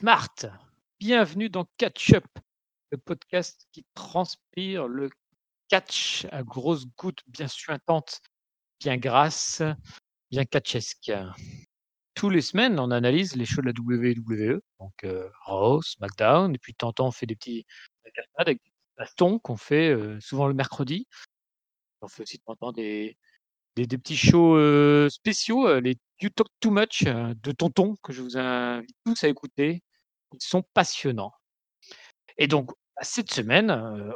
smart. Bienvenue dans Catch Up, le podcast qui transpire le catch à grosses gouttes bien suintantes, bien grasses, bien catchesques. Tous les semaines, on analyse les shows de la WWE, donc euh, Raw, SmackDown, et puis temps, on fait des petits avec des bastons qu'on fait euh, souvent le mercredi. On fait aussi de temps en temps des, des, petits shows euh, spéciaux, les You Talk Too Much de Tonton, que je vous invite tous à écouter. Sont passionnants. Et donc, cette semaine,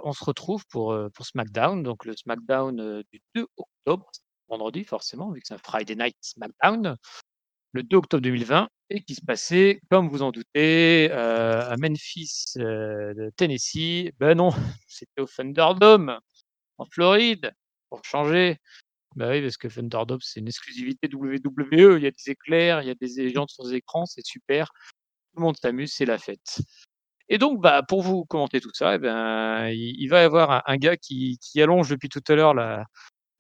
on se retrouve pour, pour SmackDown, donc le SmackDown du 2 octobre, vendredi forcément, vu que c'est un Friday Night SmackDown, le 2 octobre 2020, et qui se passait, comme vous en doutez, à Memphis, Tennessee. Ben non, c'était au Thunderdome, en Floride, pour changer. Bah oui, parce que Thunderdome, c'est une exclusivité WWE. Il y a des éclairs, il y a des gens sur les écrans, c'est super. Tout le monde s'amuse, c'est la fête. Et donc, bah, pour vous commenter tout ça, eh ben, il, va y avoir un, gars qui, allonge depuis tout à l'heure la,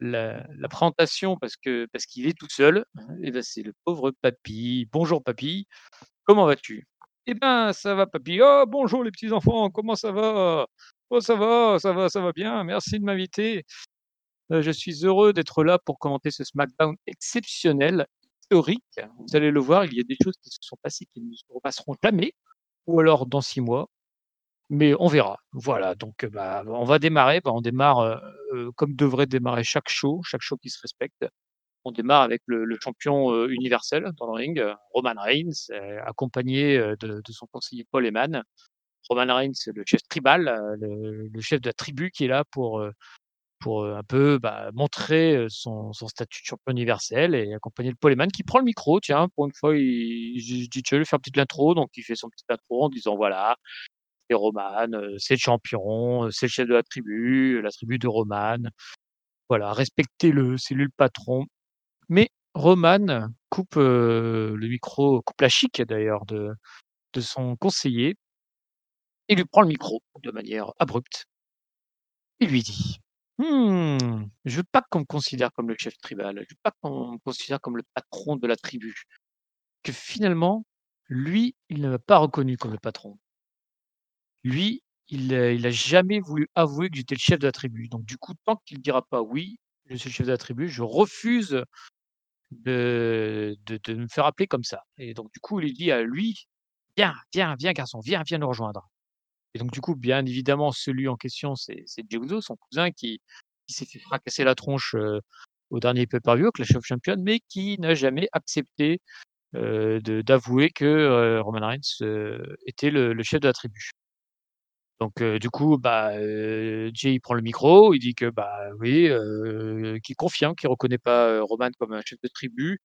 la, présentation parce que parce qu'il est tout seul. Et ben, c'est le pauvre papy. Bonjour papy, comment vas-tu? Eh ben, ça va papy. Oh, bonjour les petits enfants, comment ça va? Oh, ça va, ça va, ça va bien. Merci de m'inviter. Euh, je suis heureux d'être là pour commenter ce SmackDown exceptionnel, historique. Vous allez le voir, il y a des choses qui se sont passées qui ne se repasseront jamais, ou alors dans six mois, mais on verra. Voilà, donc euh, bah, on va démarrer. Bah, on démarre euh, euh, comme devrait démarrer chaque show, chaque show qui se respecte. On démarre avec le, champion universel dans le ring, Roman Reigns, accompagné de, son conseiller Paul Heyman. Roman Reigns, le chef tribal, le, chef de la tribu qui est là pour pour un peu bah, montrer son, statut de champion universel et accompagner le Paul Heyman qui prend le micro. Tiens, pour une fois, il, je, je dis, veux lui faire une petite intro, donc il fait son petit intro en disant voilà, c'est Roman, c'est le champion, c'est le chef de la tribu, la tribu de Roman. Voilà, respectez-le, c'est lui le patron. Mais Roman coupe le micro, coupe la chic d'ailleurs de, de son conseiller et lui prend le micro de manière abrupte. Il lui dit Hmm, je veux pas qu'on me considère comme le chef tribal, je veux pas qu'on me considère comme le patron de la tribu. Que finalement, lui, il ne m'a pas reconnu comme le patron. Lui, il, euh, il a jamais voulu avouer que j'étais le chef de la tribu. Donc du coup, tant qu'il dira pas oui, je suis le chef de la tribu, je refuse de, de, de me faire appeler comme ça. Et donc du coup, il dit à lui, viens, viens, viens garçon, viens, viens nous rejoindre. Et donc du coup, bien évidemment, celui en question, c'est Uso, son cousin, qui, qui s'est fait fracasser la tronche au dernier pay-per-view, Clash of Champions, mais qui n'a jamais accepté d'avouer que Roman Reigns était le, chef de la tribu. Donc du coup, bah, Jay prend le micro, il dit que bah oui, qu'il confirme qu'il reconnaît pas Roman comme un chef de tribu,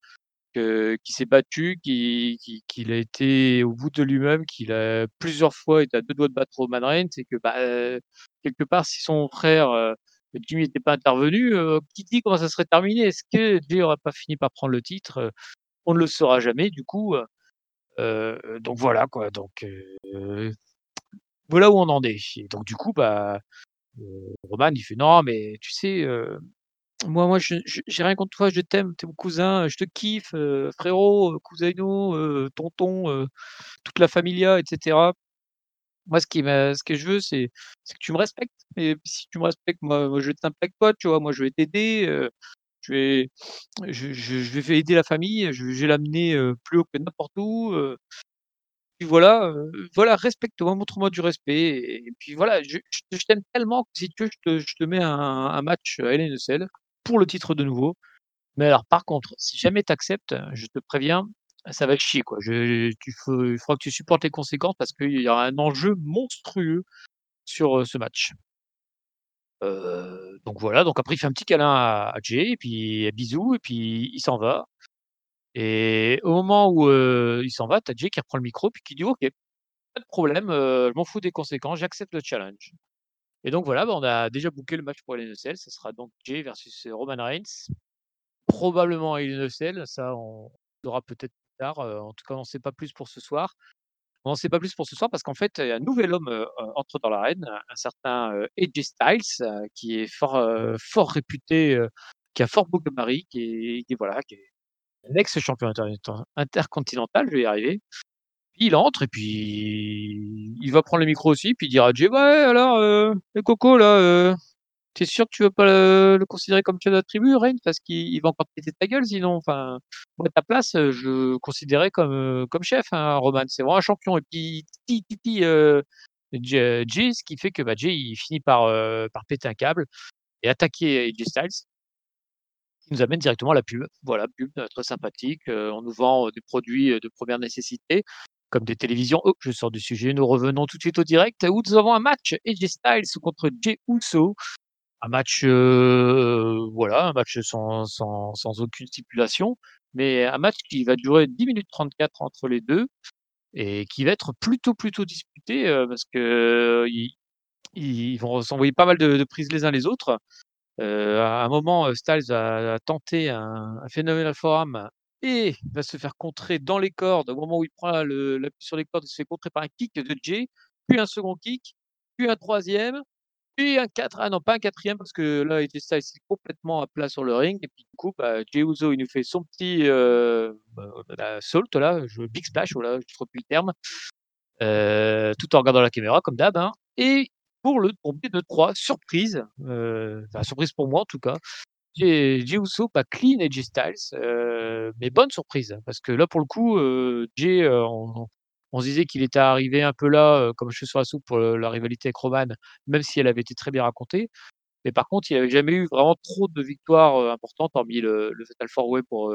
qu'il s'est battu, qu'il qu'il a été au bout de lui-même, qu'il a plusieurs fois été à deux doigts de battre Roman Reigns et que bah euh, quelque part si son frère euh, Jimmy n'était pas intervenu, euh, qui dit comment ça serait terminé? Est-ce que Jay aurait pas fini par prendre le titre? On ne le saura jamais du coup. donc voilà quoi. Donc voilà où on en est. Et donc du coup, bah, Roman, il fait: «Non, mais tu sais, moi moi j'ai rien contre toi, je t'aime, tu es mon cousin, je te kiffe, heu, frérot, heu, cousineau, heu, tonton, toute la familia et cetera. Moi, ce qui ce que je veux, c'est que tu me respectes et si tu me respectes, moi moi je avec toi, tu vois? Moi, je vais t'aider, je vais je vais aider la famille, je vais l'amener, plus haut que n'importe où, heu, puis voilà, voilà, respecte-moi, montre-moi du respect et puis voilà, je t'aime tellement que si tu veux, je te je te mets un un match à a Cell pour le titre de nouveau. Mais alors par contre, si jamais tu acceptes, je te préviens, ça va chier quoi. Je tu il faudra que tu supportes les conséquences parce qu'il y aura un enjeu monstrueux sur, heu, ce match. Heu, donc voilà, donc après il fait un petit câlin à à Jey et puis bisous et puis il s'en va et au moment où, heu, il s'en va, tu as Jey qui reprend le micro puis qui dit: «OK, pas de problème, je m'en fous des conséquences, j'accepte le challenge». Et donc voilà, bah, on a déjà booké le match pour Cell, ça sera donc Jey versus, Roman Reigns. Probablement a Cell, ça on saura peut-être plus tard, en tout cas on sait pas plus pour ce soir. On n'en sait pas plus pour ce soir parce qu'en fait, un nouvel homme, entre dans l'arène, un un certain, heu, AJ Styles, qui est fort, fort réputé, qui a fort beau gabarit, qui est qui voilà, qui est l'ex-champion intercontinental, je vais y arriver. Il entre et puis il va prendre le micro aussi, puis il dira à Jay: «Ouais, alors, euh, le coco là, euh, tu sûr que tu veux pas le considérer comme chef de la tribu, Reigns? Parce qu'il va encore péter ta gueule sinon, enfin, moi ta place, je le considérais comme, comme chef, hein, Roman, c'est vraiment un champion» et puis titi, heu, Jay, ce qui fait que, bah, Jay, il finit par, par péter un câble et attaquer AJ Styles qui nous amène directement à la pub. Voilà, pub très sympathique. on nous vend des produits de première nécessité, comme des télévisions. Oh, je sors du sujet. Nous revenons tout de suite au direct où nous avons un match AJ Styles contre Jey Uso. Un match, voilà, un match sans, sans, sans, aucune stipulation, mais un match qui va durer 10 minutes 34 entre les deux et qui va être plutôt, plutôt disputé parce que ils, vont s'envoyer pas mal de, prises les uns les autres. Euh, à un moment, Styles va tenter un, un phénoménal forum et va se faire contrer dans les cordes. Au moment où il prend l'appui sur les cordes, il se fait contrer par un kick de Jay, puis un second kick, puis un troisième, puis un quatre. Ah non, pas un quatrième parce que là, il Styles est complètement à plat sur le ring. Et puis du coup, bah, Jey Uso, il nous fait son petit euh, bah, salt là, je, big splash, voilà, je trouve plus le terme, euh, tout en regardant la caméra comme d'hab. Hein. Et pour le tombé de 3. Surprise, euh, enfin, surprise pour moi en tout cas. Jey Uso pas clean et Styles, euh, mais bonne surprise parce que là pour le coup, euh, euh, on, se disait qu'il était arrivé un peu là comme je suis sur la soupe pour la rivalité avec Roman, même si elle avait été très bien racontée. Mais par contre, il n'avait jamais eu vraiment trop de victoires importantes, hormis le, Fatal Four Way pour,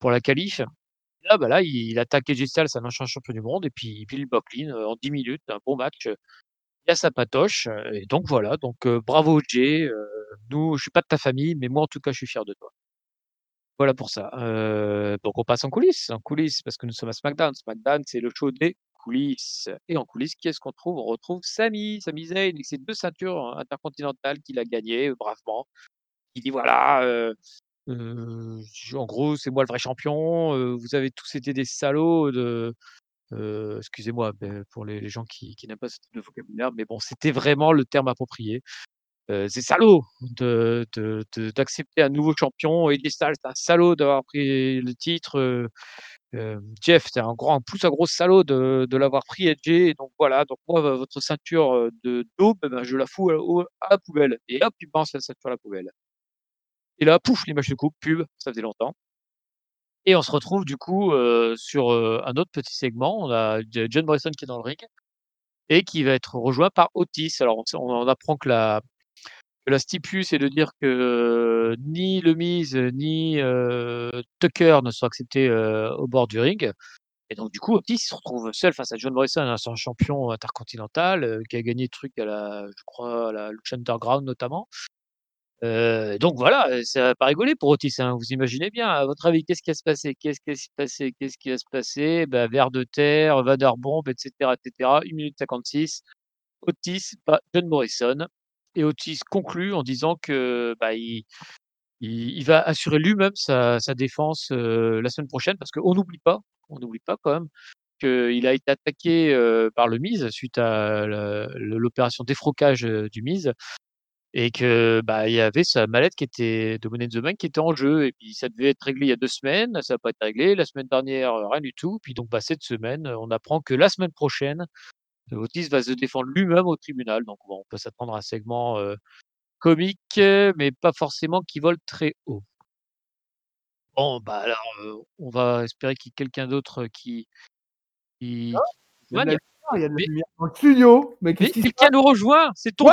pour la qualif. Là, bah là, il, attaque AJ Styles, un ancien champion du monde, et puis, il clean en 10 minutes, un bon match il a sa patoche. Et donc voilà, donc bravo Jay. Nous, je suis pas de ta famille, mais moi en tout cas, je suis fier de toi. Voilà pour ça. donc on passe en coulisses, en coulisses, parce que nous sommes à SmackDown. SmackDown, c'est le show des coulisses. Et en coulisses, qui est-ce qu'on trouve? On retrouve Sami, Sami Zayn, avec ses deux ceintures intercontinentales qu'il a gagnées bravement. Il dit voilà, en gros, c'est moi le vrai champion. vous avez tous été des salauds excusez-moi ben, pour les, gens qui, n'aiment pas ce type de vocabulaire, mais bon, c'était vraiment le terme approprié. C'est salaud de, d'accepter un nouveau champion. Et Styles, c'est un salaud d'avoir pris le titre. Jeff, c'est un, grand, plus un gros salaud de, l'avoir pris Edge. Donc voilà, donc moi, votre ceinture de daube, ben, je la fous à, la poubelle. Et hop, il pense la ceinture à la poubelle. Et là, pouf, l'image de coupe, pub, ça faisait longtemps. Et on se retrouve du coup sur un autre petit segment. On a John Morrison qui est dans le ring et qui va être rejoint par Otis. Alors on, apprend que la, la stipule, c'est de dire que ni le Miz ni Tucker ne sont acceptés au bord du ring. Et donc du coup, Otis se retrouve seul face à John Morrison, un champion intercontinental qui a gagné truc à la, je crois, à la Lucha Underground notamment donc voilà, ça va pas rigoler pour Otis, hein, vous imaginez bien. À votre avis, qu'est-ce qui va se passer? Qu'est-ce qui va se passer? Qu'est-ce qui va se passer? Bah, vers de terre, bombe, etc., etc. 1 minute 56. Otis John Morrison et Otis conclut en disant que, bah, il va assurer lui-même sa défense, la semaine prochaine parce qu'on n'oublie pas on n'oublie pas quand même qu'il a été attaqué, par le Miz suite à l'opération défrocage, du Miz et que bah il y avait sa mallette qui était de Money in the qui était en jeu et puis ça devait être réglé il y a deux semaines, ça n'a pas été réglé. La semaine dernière, rien du tout. Puis donc bah, cette semaine, on apprend que la semaine prochaine, Otis va se défendre lui-même au tribunal. Donc bon, on peut s'attendre à un segment comique, mais pas forcément qui vole très haut. Bon, bah alors, on va espérer qu'il y ait quelqu'un d'autre qui. qui... il y a de la lumière dans le studio. Mais, quelqu'un nous rejoint, c'est ton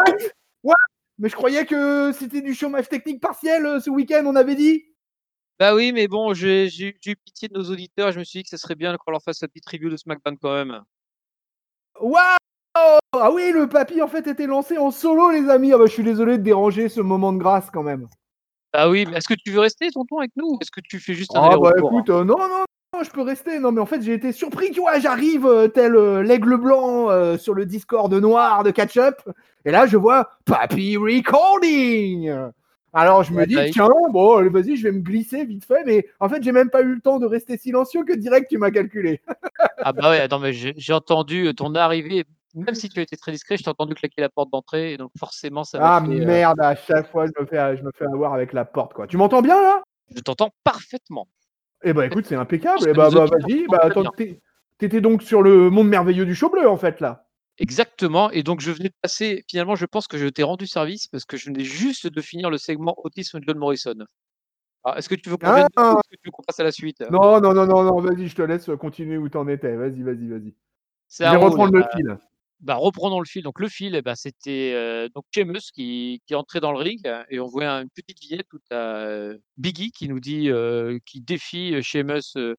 mais je croyais que c'était du chômage technique partiel euh, ce week-end, on avait dit. Bah oui, mais bon, j'ai eu pitié de nos auditeurs. Je me suis dit que ce serait bien qu'on leur fasse la petite review de SmackDown quand même. Waouh Ah oui, le papy en fait était lancé en solo, les amis. Ah bah, je suis désolé de déranger ce moment de grâce quand même. Ah oui, mais est-ce que tu veux rester, tonton, avec nous Est-ce que tu fais juste un Ah bah écoute, euh, non, non, je peux rester. Non, mais en fait, j'ai été surpris. Tu vois, j'arrive euh, tel euh, l'aigle blanc sur le Discord noir de Catch-Up. Et là, je vois Papy Recording. Alors, je me dis, tiens, bon, vas-y, je vais me glisser vite fait. Mais en fait, j'ai même pas eu le temps de rester silencieux que direct, tu m'as calculé. ah bah ouais, attends, mais j'ai entendu ton arrivée. Même si tu étais très discret, je t'ai entendu claquer la porte d'entrée. Et donc, forcément, ça Ah merde, à chaque fois, je me, fais, je me fais avoir avec la porte, quoi. Tu m'entends bien, là? Je t'entends parfaitement. Eh ben écoute, c'est impeccable. Eh bah, bah, vas-y. Bah, attends, t'étais donc sur le monde merveilleux du show bleu en fait là. Exactement. Et donc, je venais de passer. Finalement, je pense que je t'ai rendu service parce que je venais juste de finir le segment Autisme de John Morrison. Alors, est-ce que tu veux qu'on revienne dessus Ah est-ce que tu veux qu'on passe à la suite? Non, non, non, non, non. Vas-y, je te laisse continuer où t'en étais. Vas-y, vas-y, vas-y. Je vais reprendre le ben, fil. bah, reprenons le fil. Donc, le fil, eh ben, c'était euh, donc Sheamus qui, qui entré dans le ring euh, et on voit une petite vignette où tu as Biggie qui nous dit, euh, qui défie euh, Sheamus euh,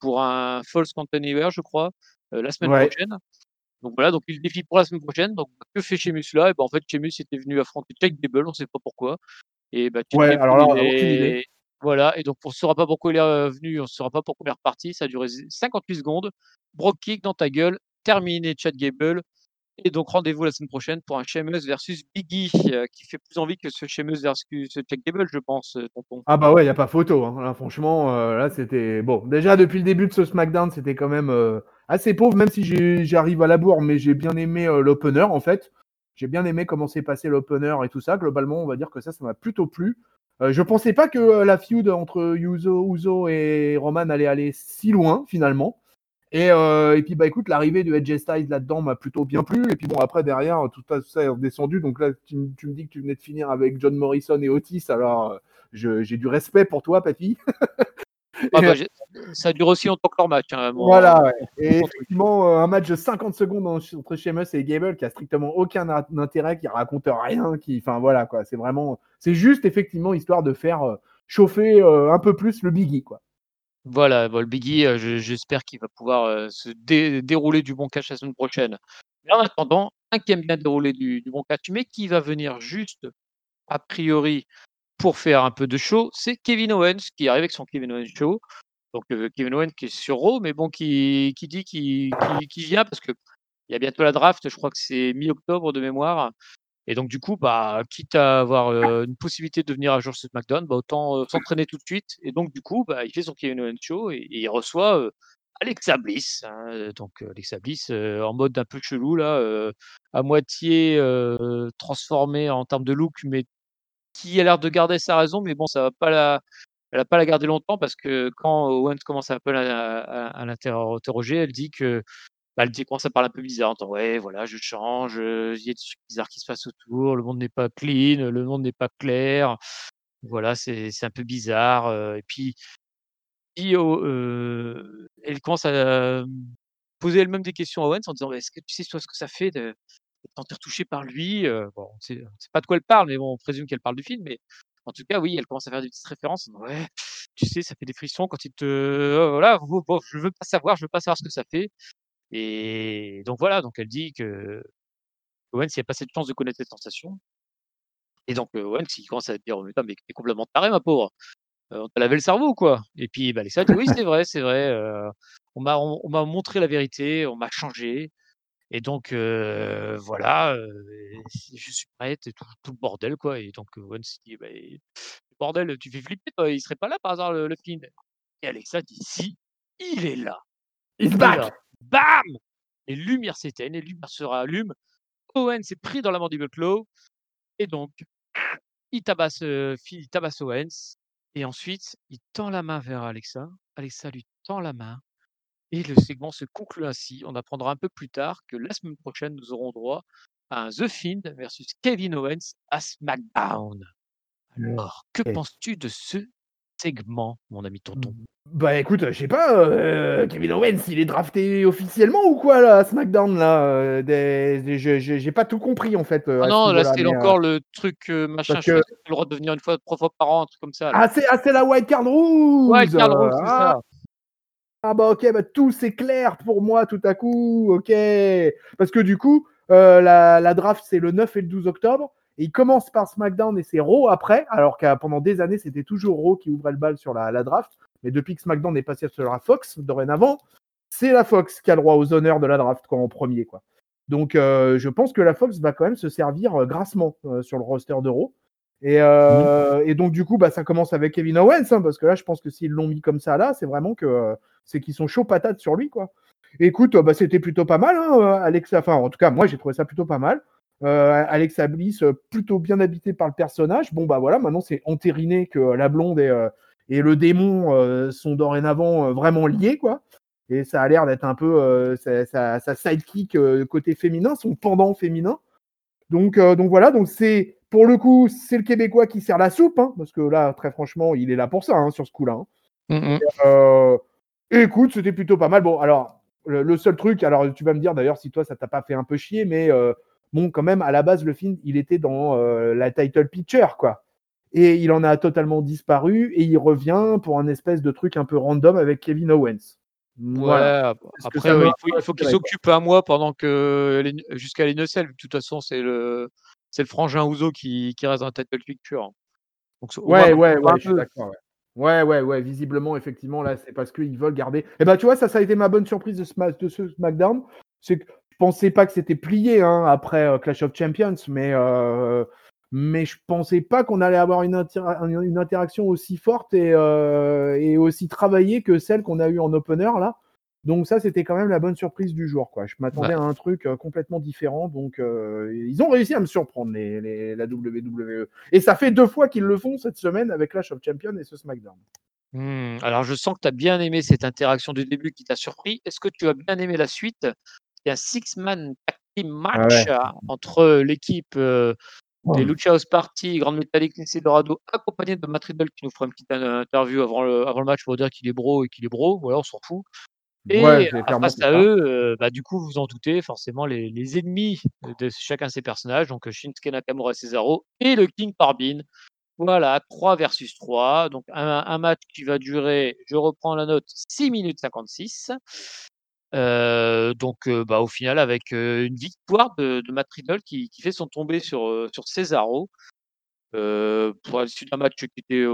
pour un False Anywhere, je crois, euh, la semaine Ouais. prochaine. Donc voilà, donc il le défie pour la semaine prochaine. Donc que fait Sheamus là? Et ben, En fait, Sheamus était venu affronter Jack Gable, on ne sait pas pourquoi. Et bah, Chad Ouais, Gable, alors là, il aucune idée. est- Voilà, et donc on ne saura pas pourquoi il est euh, venu, on ne saura pas pourquoi il est reparti. Ça a duré 58 secondes. Brock kick dans ta gueule, terminé Chad Gable. Et donc rendez-vous la semaine prochaine pour un Sheamus versus Biggie, euh, qui fait plus envie que ce Sheamus versus ce Chad Gable, je pense, euh, tonton. Ah bah ouais, y a pas photo. hein. Là, franchement, euh, là c'était bon. Déjà depuis le début de ce SmackDown, c'était quand même euh, assez pauvre, même si j'arrive à la bourre, mais j'ai bien aimé euh, l'opener en fait. J'ai bien aimé comment s'est passé l'opener et tout ça. Globalement, on va dire que ça, ça m'a plutôt plu. Euh, je pensais pas que euh, la feud entre Uso, Uso et Roman allait aller si loin finalement. Et, et puis bah écoute, l'arrivée de Edge Styles là-dedans m'a plutôt bien plu. Et puis bon, après derrière, tout ça, tout ça est redescendu. Donc là, tu, me dis que tu venais de finir avec John Morrison et Otis. Alors j'ai du respect pour toi, papy. Ah bah, j'ai- ça dure aussi longtemps que leur match. hein, mon- voilà, ouais. Et effectivement, euh, un match de 50 secondes en- entre Sheamus et Gable qui a strictement aucun intérêt, qui raconte rien, qui, enfin voilà quoi. C'est vraiment, c'est juste effectivement histoire de faire euh, chauffer euh, un peu plus le Biggie quoi. Voilà, bon, le Biggie, euh, je- j'espère qu'il va pouvoir euh, se dé- dérouler du bon catch la semaine prochaine. Mais en attendant, un qui aime bien dérouler du, du bon catch, mais qui va venir juste, a priori, pour faire un peu de show, c'est Kevin Owens qui arrive avec son Kevin Owens Show. Donc euh, Kevin Owens qui est sur Raw, mais bon, qui, qui dit qu'il qui, vient parce que il y a bientôt la draft, je crois que c'est mi-octobre de mémoire. Et donc du coup, bah, quitte à avoir euh, une possibilité de venir à jour sur SmackDown, bah, autant euh, s'entraîner tout de suite. Et donc du coup, bah, il fait son Kevin Owens Show et, il reçoit Alexa Bliss. hein, donc Alexa Bliss en mode un peu chelou là, à moitié transformé en termes de look, mais qui a l'air de garder sa raison, mais bon, ça va pas la, elle va pas la garder longtemps parce que quand Owens commence à, à, à l'interroger, elle dit que bah, elle un peu bizarre. en ouais, voilà, je change, il y a des trucs bizarres qui se passent autour, le monde n'est pas clean, le monde n'est pas clair. Voilà, c'est un peu bizarre. euh, et puis, euh, elle commence à euh, poser elle-même des questions à Owens en disant, «Mais est-ce que tu sais ce que ça fait de sentir touché par lui Bon, on on sait pas de quoi elle parle, mais bon, on présume qu'elle parle du film. Mais en tout cas, oui, elle commence à faire des petites références. Ouais, tu sais, ça fait des frissons quand il te. euh, voilà, bon, bon, je veux pas savoir, je veux pas savoir ce que ça fait. Et donc voilà, donc elle dit que Owens, il a pas cette chance de connaître cette sensation. Et donc euh, Owens, il commence à dire, «Oh, mais t'es complètement taré, ma pauvre. On t'a lavé le cerveau, quoi. Et puis bah, Alexa dit, oui, c'est vrai, c'est vrai. euh, on m'a montré la vérité, on m'a changé. Et donc euh, voilà, euh, je suis prête et tout, tout le bordel, quoi. Et donc Owens dit, bah, bordel, tu fais flipper, toi, il serait pas là par hasard, le, le Fiend. Et Alexa dit, si, il est là. Back. là, bam Les lumières s'éteignent, les lumières se rallument. Owen s'est pris dans la mandible claw. Et donc, il tabasse, euh, il tabasse Owens. Et ensuite, il tend la main vers Alexa. Alexa lui tend la main. Et le segment se conclut ainsi. On apprendra un peu plus tard que la semaine prochaine, nous aurons droit à un The Fiend versus Kevin Owens à SmackDown. Alors, que penses-tu de ce segment, mon ami tonton? Bah écoute, je sais pas, euh, Kevin Owens, il est drafté officiellement ou quoi là, à SmackDown là euh, des- des- je- je- J'ai pas tout compris en fait. euh, Ah ce non, là c'est encore le truc machin. Je que- que t'as le droit de venir une fois, trois fois par an, un truc comme ça. là. Ah c'est ah, la White Card Rules. Karl Rose, c'est ah, ça. Ah bah ok, bah tout c'est clair pour moi tout à coup, ok. Parce que du coup, euh, la, draft c'est le 9 et le 12 octobre. Et il commence par SmackDown et c'est Raw après, alors que pendant des années c'était toujours Raw qui ouvrait le bal sur la, draft. Mais depuis que SmackDown est passé sur la Fox, dorénavant, c'est la Fox qui a le droit aux honneurs de la draft en premier. quoi. Donc euh, je pense que la Fox va quand même se servir euh, grassement sur le roster de Raw. Et, euh, et donc du coup, bah, ça commence avec Kevin Owens, hein, parce que là, je pense que s'ils l'ont mis comme ça là, c'est vraiment que euh, c'est qu'ils sont chauds patates sur lui, quoi. Écoute, euh, bah, c'était plutôt pas mal, hein, Alexa. Enfin, en tout cas, moi, j'ai trouvé ça plutôt pas mal. Euh, Alexa Bliss, plutôt bien habité par le personnage. Bon, bah voilà, maintenant c'est entériné que la blonde euh, et le démon sont dorénavant vraiment liés, quoi. Et ça a l'air d'être un peu sa, sidekick côté féminin, son pendant féminin. Donc, donc voilà, donc c'est pour le coup, c'est le Québécois qui sert la soupe, hein, parce que là, très franchement, il est là pour ça, hein, sur ce coup-là. Hein. Mmh écoute, c'était plutôt pas mal. Bon, alors, le, seul truc, alors tu vas me dire d'ailleurs si toi, ça t'a pas fait un peu chier, mais bon, quand même, à la base, le film, il était dans la title picture, quoi. Et il en a totalement disparu, et il revient pour un espèce de truc un peu random avec Kevin Owens. Voilà. après, il faut, qu'il s'occupe un mois pendant que jusqu'à l'Innocel. De toute façon, c'est le c'est le frangin Ouzo qui, qui reste dans la tête de culture. Donc, ouais, ouais, ouais, je suis d'accord. Ouais. ouais. ouais, Visiblement, effectivement, là, c'est parce qu'ils veulent garder. Et eh ben, tu vois, ça, ça a été ma bonne surprise de, ce, de ce SmackDown. C'est que je pensais pas que c'était plié hein, après euh, Clash of Champions, mais euh, mais je pensais pas qu'on allait avoir une, une, interaction aussi forte et, euh, et aussi travaillée que celle qu'on a eue en opener là. Donc ça, c'était quand même la bonne surprise du jour. Quoi. Je m'attendais à un truc euh, complètement différent. Donc euh, ils ont réussi à me surprendre, les, la WWE. Et ça fait deux fois qu'ils le font cette semaine avec Clash of Champions et ce SmackDown. Hmm, alors je sens que tu as bien aimé cette interaction du début qui t'a surpris. Est-ce que tu as bien aimé la suite? Il y a un six-man team match ah entre l'équipe euh, des Lucha House Party, Grande Metallic, Dorado, accompagné de Matt Riddle qui nous fera une petite interview avant le, avant le match pour dire qu'il est bro et qu'il est bro. Voilà, on s'en fout. Et face à eux, bah, du coup, vous en doutez, forcément, les, les, ennemis de chacun de ces personnages, donc Shinsuke Nakamura Cesaro et le King Carbine. Voilà, 3 versus 3. Donc, un, match qui va durer, je reprends la note, 6 minutes 56. Euh, donc, bah, au final, avec une victoire de, de Matt Riddle qui, qui, fait son tombé sur, sur Cesaro. Euh, pour l'issue d'un match qui était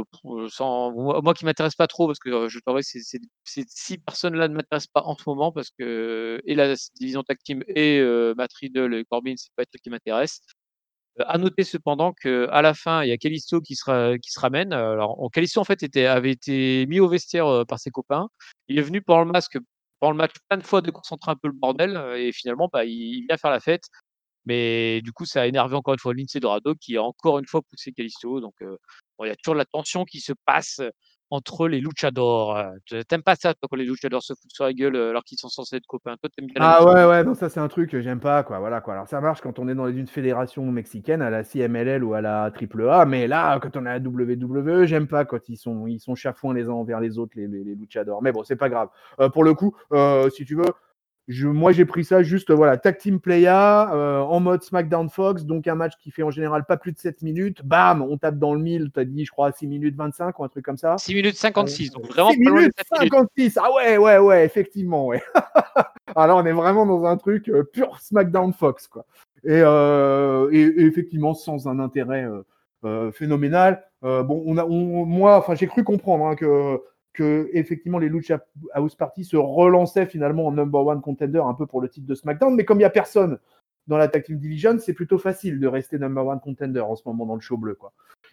sans moi, qui m'intéresse pas trop parce que je trouve ces, ces, ces six personnes là ne m'intéressent pas en ce moment parce que et la division tag team et Matt Riddle et Corbin c'est pas un truc qui m'intéresse à noter cependant que à la fin il y a Kalisto qui se qui se ramène. Alors Kalisto en fait était avait été mis au vestiaire par ses copains. Il est venu pour le masque pour le match plein de fois de concentrer un peu le bordel et finalement bah, il vient faire la fête mais du coup, ça a énervé encore une fois Lindsay Dorado qui a encore une fois poussé Calisto. Donc, il y a toujours la tension qui se passe entre les luchadors. T'aimes pas ça, toi, quand les luchadors se foutent sur la gueule alors qu'ils sont censés être copains? Toi, t'aimes bien Ah ouais, ouais, non, ça c'est un truc que j'aime pas, quoi. Voilà, quoi. Alors ça marche quand on est dans une fédération mexicaine, à la CMLL ou à la AAA, mais là, quand on est à la WWE, j'aime pas quand ils sont, ils sont chafouins les uns envers les autres, les, les, luchadors. Mais bon, c'est pas grave. pour le coup, si tu veux, moi, j'ai pris ça juste, voilà, tag team playa euh, en mode SmackDown Fox, donc un match qui fait en général pas plus de 7 minutes. Bam, on tape dans le 1000, tu as dit, je crois, 6 minutes 25 ou un truc comme ça. 6 minutes 56, donc vraiment 6 minutes 56, ah ouais, ouais, ouais, effectivement, ouais. Alors, on est vraiment dans un truc euh, pur SmackDown Fox, quoi. Et, euh, et, effectivement, sans un intérêt phénoménal. bon, on a, moi, enfin, j'ai cru comprendre hein, que que effectivement les Lucha House Party se relançaient finalement en number one contender un peu pour le titre de SmackDown, mais comme il n'y a personne dans la Tag Team Division, c'est plutôt facile de rester number one contender en ce moment dans le show bleu.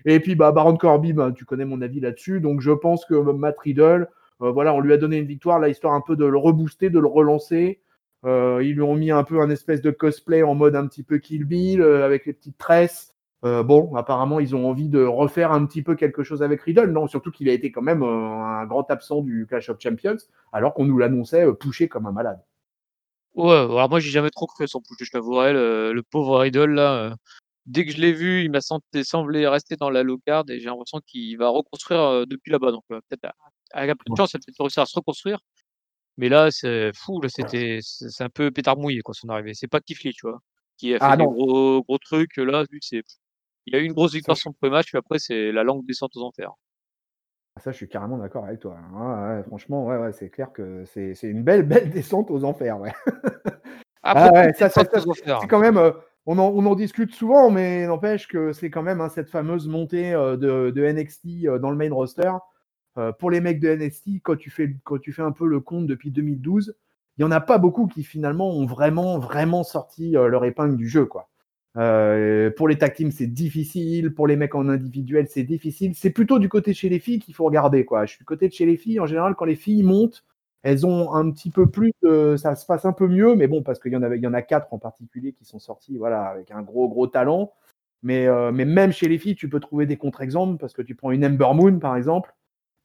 Et puis bah, Baron Corby, bah, tu connais mon avis là-dessus, donc je pense que Matt Riddle, euh, voilà, on lui a donné une victoire, là, histoire un peu de le rebooster, de le relancer. Euh, ils lui ont mis un peu un espèce de cosplay en mode un petit peu Kill Bill, euh, avec les petites tresses. Euh, bon, apparemment, ils ont envie de refaire un petit peu quelque chose avec Riddle. Non, surtout qu'il a été quand même euh, un grand absent du Clash of Champions, alors qu'on nous l'annonçait euh, poussé comme un malade. Ouais, alors moi, j'ai jamais trop cru son push, je t'avouerai. Le, pauvre Riddle, là, dès que je l'ai vu, il m'a semblé rester dans la low card et j'ai l'impression qu'il va reconstruire depuis là-bas. Donc, peut-être avec un peu de chance, il va peut-être réussir à se reconstruire. Mais là, c'est fou, là, c'était, c'est un peu pétard mouillé, quoi, son arrivée. C'est pas Kifli, tu vois, qui a fait ah, des gros, gros trucs. Là, lui, c'est il y a eu une grosse victoire sur le premier match, puis après, c'est la langue descente aux enfers. Ah, ça, je suis carrément d'accord avec toi. Hein. franchement, ouais, ouais, c'est clair que c'est une belle, belle descente aux enfers. Ouais. ah, ça, c'est quand même. Euh, on, en, on, en, discute souvent, mais n'empêche que c'est quand même hein, cette fameuse montée euh, de, de, NXT euh, dans le main roster. pour les mecs de NXT, quand tu, fais, quand tu fais un peu le compte depuis 2012, il n'y en a pas beaucoup qui finalement ont vraiment, vraiment sorti leur épingle du jeu. quoi. Euh, pour les tag teams, c'est difficile. Pour les mecs en individuel, c'est difficile. C'est plutôt du côté chez les filles qu'il faut regarder. Quoi. Je suis du côté de chez les filles. En général, quand les filles montent, elles ont un petit peu plus. ça se passe un peu mieux. Mais bon, parce qu'il y, en y en a quatre en particulier qui sont sortis voilà, avec un gros, gros talent. Mais, euh, mais même chez les filles, tu peux trouver des contre-exemples. Parce que tu prends une Ember Moon, par exemple.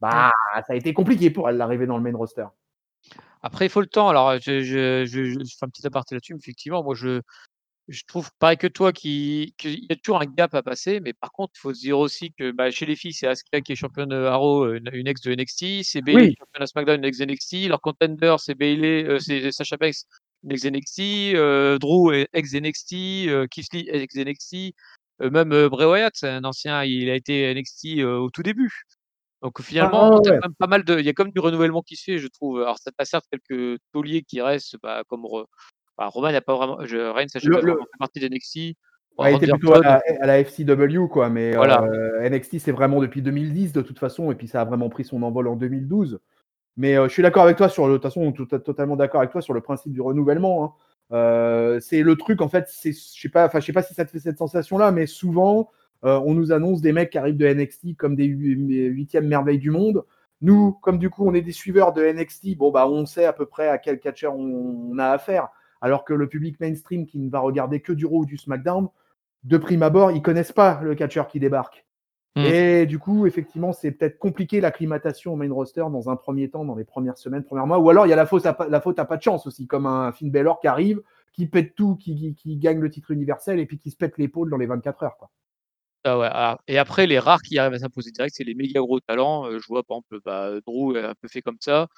bah, ça a été compliqué pour elle d'arriver dans le main roster. Après, il faut le temps. Alors, je, je fais un petit aparté là-dessus. Effectivement, moi, je, je trouve pareil que toi qu'il y a toujours un gap à passer, mais par contre, il faut se dire aussi que bah, chez les filles, c'est Asuka qui est championne de Haro, une, ex de NXT, c'est Bailey Oui. qui est championne de SmackDown, une ex de NXT, leur contender c'est Bailey, euh, c'est Sasha Banks, une ex NXT, euh, Drew est ex NXT, euh, ex NXT, euh, même euh, Bray Wyatt, c'est un ancien, il a été NXT euh, au tout début. Donc finalement, Ah, ouais. même pas mal de, il y a comme du renouvellement qui se fait, je trouve. Alors ça t'as certes quelques tauliers qui restent, bah, comme Ro- Roman n'a pas vraiment, je, Reigns jamais Le- le- fait partie d'NXT. Ouais, il était plutôt à la, à la FCW, quoi. Mais Voilà. euh, NXT, c'est vraiment depuis 2010, de toute façon. Et puis, ça a vraiment pris son envol en 2012. Mais euh, je suis d'accord avec toi sur le. De toute façon, tout- totalement d'accord avec toi sur le principe du renouvellement. hein. Euh, c'est le truc, en fait, je sais pas, enfin, je sais pas si ça te fait cette sensation-là, mais souvent, on nous annonce des mecs qui arrivent de NXT comme des hu- huitièmes merveilles du monde. Nous, comme du coup, on est des suiveurs de NXT, bon, bah, on sait à peu près à quel catcher on, on a affaire. Alors que le public mainstream qui ne va regarder que du Raw ou du SmackDown, de prime abord, ils connaissent pas le catcheur qui débarque. Mm. Et du coup, effectivement, c'est peut-être compliqué l'acclimatation au main roster dans un premier temps, dans les premières semaines, premiers mois. Ou alors, il y a la faute à, pas- la faute à pas de chance aussi, comme un Finn Balor qui arrive, qui pète tout, qui, qui, qui gagne le titre universel et puis qui se pète l'épaule dans les 24 heures. Quoi. Ah ouais, ah, et après, les rares qui arrivent à s'imposer direct, c'est les méga gros talents. Euh, je vois par exemple bah, Drew est un peu fait comme ça.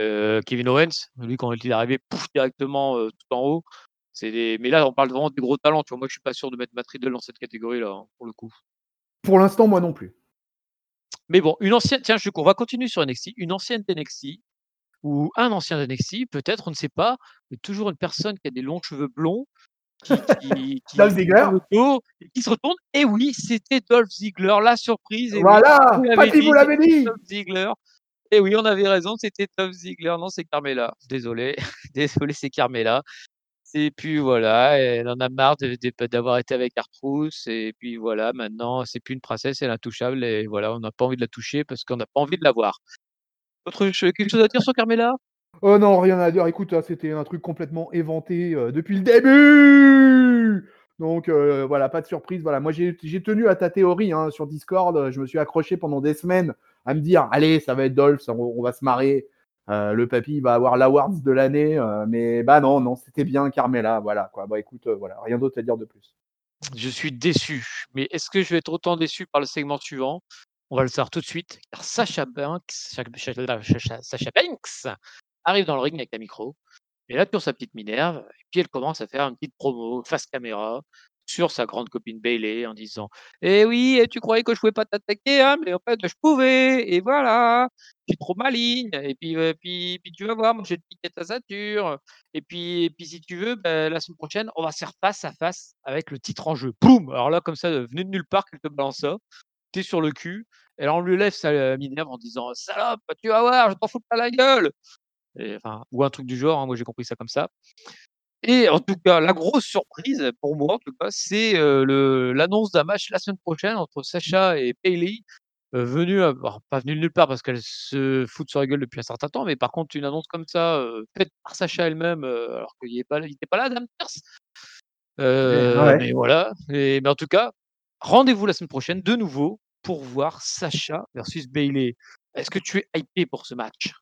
Euh, Kevin Owens, lui, quand il est arrivé, pouf, directement euh, tout en haut. C'est des... Mais là, on parle vraiment des gros talents. Tu vois, moi, je suis pas sûr de mettre Matt Riddle dans cette catégorie-là, hein, pour le coup. Pour l'instant, moi non plus. Mais bon, une ancienne, tiens, je, on va continuer sur NXT. Une ancienne d'NXT ou un ancien d'NXT, peut-être, on ne sait pas, mais toujours une personne qui a des longs cheveux blonds, qui, qui, qui Dolph Ziggler qui se retourne. Et oui, c'était Dolph Ziggler, la surprise. Et oui, voilà vous l'avez dit, vous l'avez c'était dit Dolph Ziggler. Et oui, on avait raison, c'était Dolph Ziggler. Non, c'est Carmela. Désolé, désolé, c'est Carmela. Et puis voilà, elle en a marre d'avoir été avec Artrousse. Et puis voilà, maintenant, c'est plus une princesse, elle est intouchable. Et voilà, on n'a pas envie de la toucher parce qu'on n'a pas envie de la voir. Autre chose, quelque chose à dire sur Carmela? Oh non, rien à dire. Écoute, c'était un truc complètement éventé euh, depuis le début. Donc euh, voilà, pas de surprise. Voilà, moi j'ai tenu à ta théorie hein, sur Discord. Je me suis accroché pendant des semaines à me dire, allez, ça va être Dolph, on, va se marrer. Euh, le papy va avoir l'awards de l'année, euh, mais bah non, non, c'était bien Carmela. Voilà quoi. Bah écoute, voilà, rien d'autre à dire de plus. Je suis déçu. Mais est-ce que je vais être autant déçu par le segment suivant? On va le savoir tout de suite. Car Sacha Banks arrive dans le ring avec un micro. Et là, sur sa petite Minerve. Et puis elle commence à faire une petite promo face caméra sur sa grande copine Bailey en disant Eh oui, tu croyais que je pouvais pas t'attaquer, hein, mais en fait, je pouvais. Et voilà, je suis trop maligne. Et puis, puis, puis tu vas voir, moi, je vais te ta ceinture. Et puis, et puis si tu veux, ben, la semaine prochaine, on va se faire face à face avec le titre en jeu. Boum Alors là, comme ça, euh, venu de nulle part, qu'elle te balance ça. T'es sur le cul. Et là, on lui lève sa euh, Minerve en disant Salope, tu vas voir, je t'en fous pas la gueule. Et, enfin, ou un truc du genre, hein, moi j'ai compris ça comme ça. Et en tout cas, la grosse surprise pour moi, en tout cas, c'est euh, l'annonce d'un match la semaine prochaine entre Sacha et Bailey, euh, venu, à- alors, pas venu de nulle part parce qu'elle se fout de sa gueule depuis un certain temps, mais par contre une annonce comme ça, euh, faite par Sacha elle-même, alors qu'il n'était pas, là- pas Dame Pierce. Ouais. Mais voilà. Et, mais en tout cas, rendez-vous la semaine prochaine de nouveau pour voir Sacha versus Bailey. Est-ce que tu es hypé pour ce match?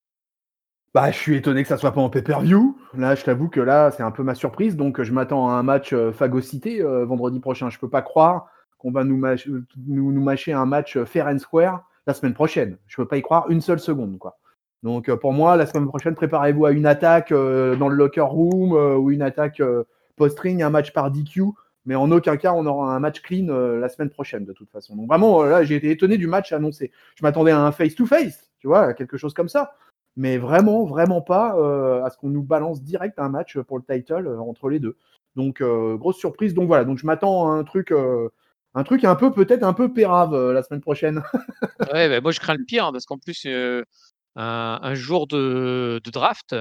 Bah, je suis étonné que ça soit pas en pay-per-view. Là, je t'avoue que là, c'est un peu ma surprise. Donc, je m'attends à un match euh, phagocyté euh, vendredi prochain. Je peux pas croire qu'on va nous, mâch- nous, mâcher un match euh, fair and square la semaine prochaine. Je peux pas y croire une seule seconde, quoi. Donc, pour moi, la semaine prochaine, préparez-vous à une attaque dans le locker room ou une attaque post-ring, un match par DQ. Mais en aucun cas, on aura un match clean la semaine prochaine, de toute façon. Donc, vraiment, là, j'ai été étonné du match annoncé. Je m'attendais à un face-to-face, tu vois, quelque chose comme ça mais vraiment, vraiment pas euh, à ce qu'on nous balance direct un match pour le title euh, entre les deux. Donc euh, grosse surprise. Donc voilà, donc je m'attends à un truc, un truc un peu peut-être un peu pérave la semaine prochaine. Ouais, bah, moi je crains le pire hein, parce qu'en plus un, un jour de, de draft,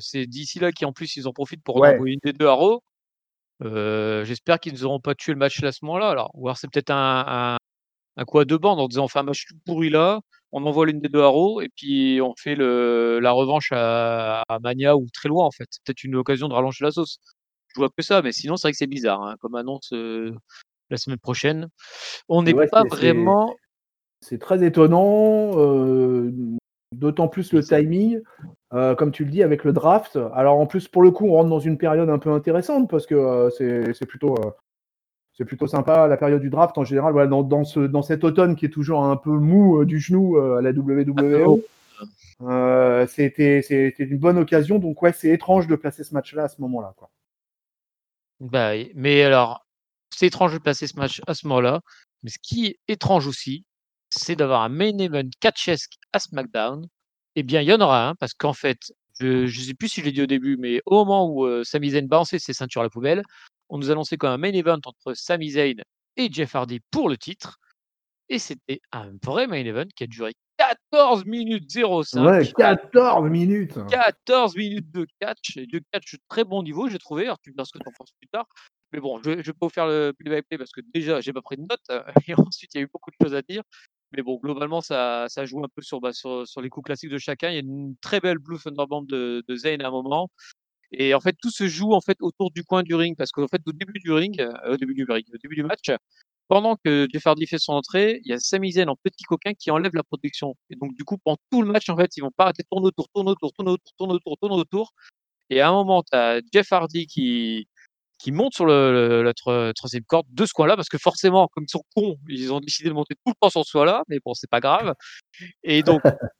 c'est d'ici là qui en plus ils en profitent pour Ouais. une des deux à Raw. J'espère qu'ils ne nous auront pas tué le match là à ce moment-là. Alors, ou alors c'est peut-être un, un, un coup à deux bandes en disant on fait un match tout pourri là, on envoie l'une des deux Raw et puis on fait le, la revanche à, à Mania ou très loin en fait. C'est peut-être une occasion de rallonger la sauce. Je vois que ça, mais sinon c'est vrai que c'est bizarre hein, comme annonce euh, la semaine prochaine. On n'est Ouais, pas vraiment c'est très étonnant, euh, d'autant plus le timing, euh, comme tu le dis, avec le draft. Alors en plus, pour le coup, on rentre dans une période un peu intéressante parce que c'est plutôt, c'est plutôt sympa la période du draft en général. Voilà, dans, dans, ce, dans cet automne qui est toujours un peu mou euh, du genou euh, à la WWE. Euh, c'était c'était une bonne occasion. Donc ouais, c'est étrange de placer ce match-là à ce moment-là. Quoi. Bah, mais alors, c'est étrange de placer ce match à ce moment-là. Mais ce qui est étrange aussi, c'est d'avoir un main event catchesque à SmackDown. Eh bien, il y en aura un, parce qu'en fait, je ne sais plus si je l'ai dit au début, mais au moment où Sami Zayn balançait ses ceintures à la poubelle, on nous annonçait comme un main event entre Sami Zayn et Jeff Hardy pour le titre. Et c'était un vrai main event qui a duré 14 minutes 05. Ouais, 14 minutes. 14 minutes de catch, et de catch très bon niveau, j'ai trouvé. Alors, tu me diras ce que tu en penses plus tard. Mais bon, je ne vais pas vous faire le play-by-play parce que déjà, j'ai pas pris de notes. euh, Et ensuite, il y a eu beaucoup de choses à dire. Mais bon, globalement, ça, ça joue un peu sur, bah, sur, sur les coups classiques de chacun. Il y a une très belle Blue Thunderbomb de, de Zayn à un moment. Et en fait, tout se joue en fait autour du coin du ring parce qu'en fait, au début du ring, euh, au début du ring, au début du match, pendant que Jeff Hardy fait son entrée, il y a Sami Zayn en petit coquin qui enlève la protection. Et donc, du coup, pendant tout le match, en fait, ils vont pas arrêter de tourner autour, tourner autour, tourner autour, tourner autour, tourner autour. Et à un moment, tu as Jeff Hardy qui, qui monte sur le, le- la tro- troisième corde de ce coin-là, parce que forcément, comme ils sont cons, ils ont décidé de monter tout le temps sur ce coin-là, mais bon, c'est pas grave. Et donc,